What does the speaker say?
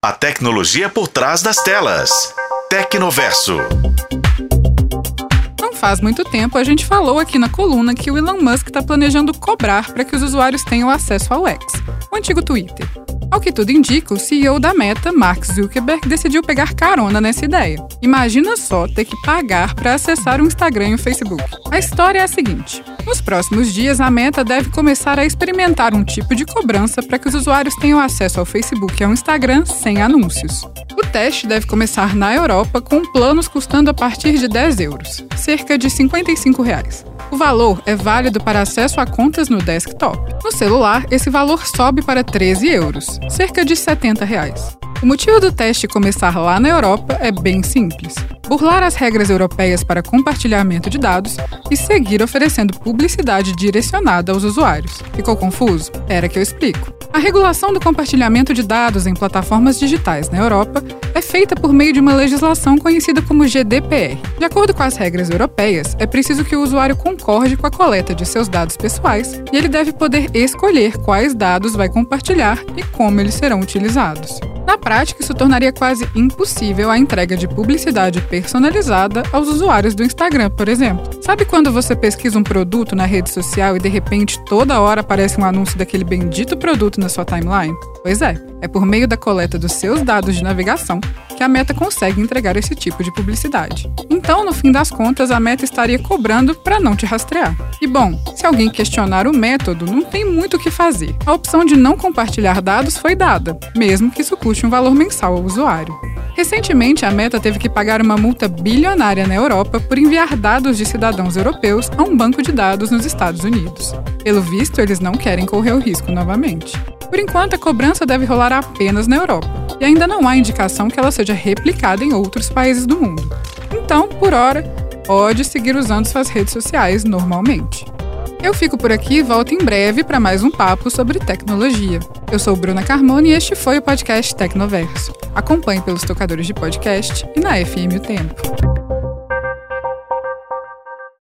A tecnologia por trás das telas. Tecnoverso. Não faz muito tempo a gente falou aqui na coluna que o Elon Musk está planejando cobrar para que os usuários tenham acesso ao X, o antigo Twitter. Ao que tudo indica, o CEO da Meta, Mark Zuckerberg, decidiu pegar carona nessa ideia. Imagina só ter que pagar para acessar o Instagram e o Facebook. A história é a seguinte: nos próximos dias, a Meta deve começar a experimentar um tipo de cobrança para que os usuários tenham acesso ao Facebook e ao Instagram sem anúncios. O teste deve começar na Europa com planos custando a partir de 10 euros, cerca de 55 reais. O valor é válido para acesso a contas no desktop. No celular, esse valor sobe para 13 euros, cerca de 70 reais. O motivo do teste começar lá na Europa é bem simples: burlar as regras europeias para compartilhamento de dados e seguir oferecendo publicidade direcionada aos usuários. Ficou confuso? Espera que eu explico. A regulação do compartilhamento de dados em plataformas digitais na Europa é feita por meio de uma legislação conhecida como GDPR. De acordo com as regras europeias, é preciso que o usuário concorde com a coleta de seus dados pessoais e ele deve poder escolher quais dados vai compartilhar e como eles serão utilizados. Na prática, isso tornaria quase impossível a entrega de publicidade personalizada aos usuários do Instagram, por exemplo. Sabe quando você pesquisa um produto na rede social e de repente toda hora aparece um anúncio daquele bendito produto na sua timeline? Pois é, é por meio da coleta dos seus dados de navegação que a Meta consegue entregar esse tipo de publicidade. Então, no fim das contas, a Meta estaria cobrando para não te rastrear. E bom, se alguém questionar o método, não tem muito o que fazer. A opção de não compartilhar dados foi dada, mesmo que isso custe um valor mensal ao usuário. Recentemente, a Meta teve que pagar uma multa bilionária na Europa por enviar dados de cidadãos europeus a um banco de dados nos Estados Unidos. Pelo visto, eles não querem correr o risco novamente. Por enquanto, a cobrança deve rolar apenas na Europa, e ainda não há indicação que ela seja replicada em outros países do mundo. Então, por hora, pode seguir usando suas redes sociais normalmente. Eu fico por aqui e volto em breve para mais um papo sobre tecnologia. Eu sou Bruna Carmona e este foi o podcast Tecnoverso. Acompanhe pelos tocadores de podcast e na FM O Tempo.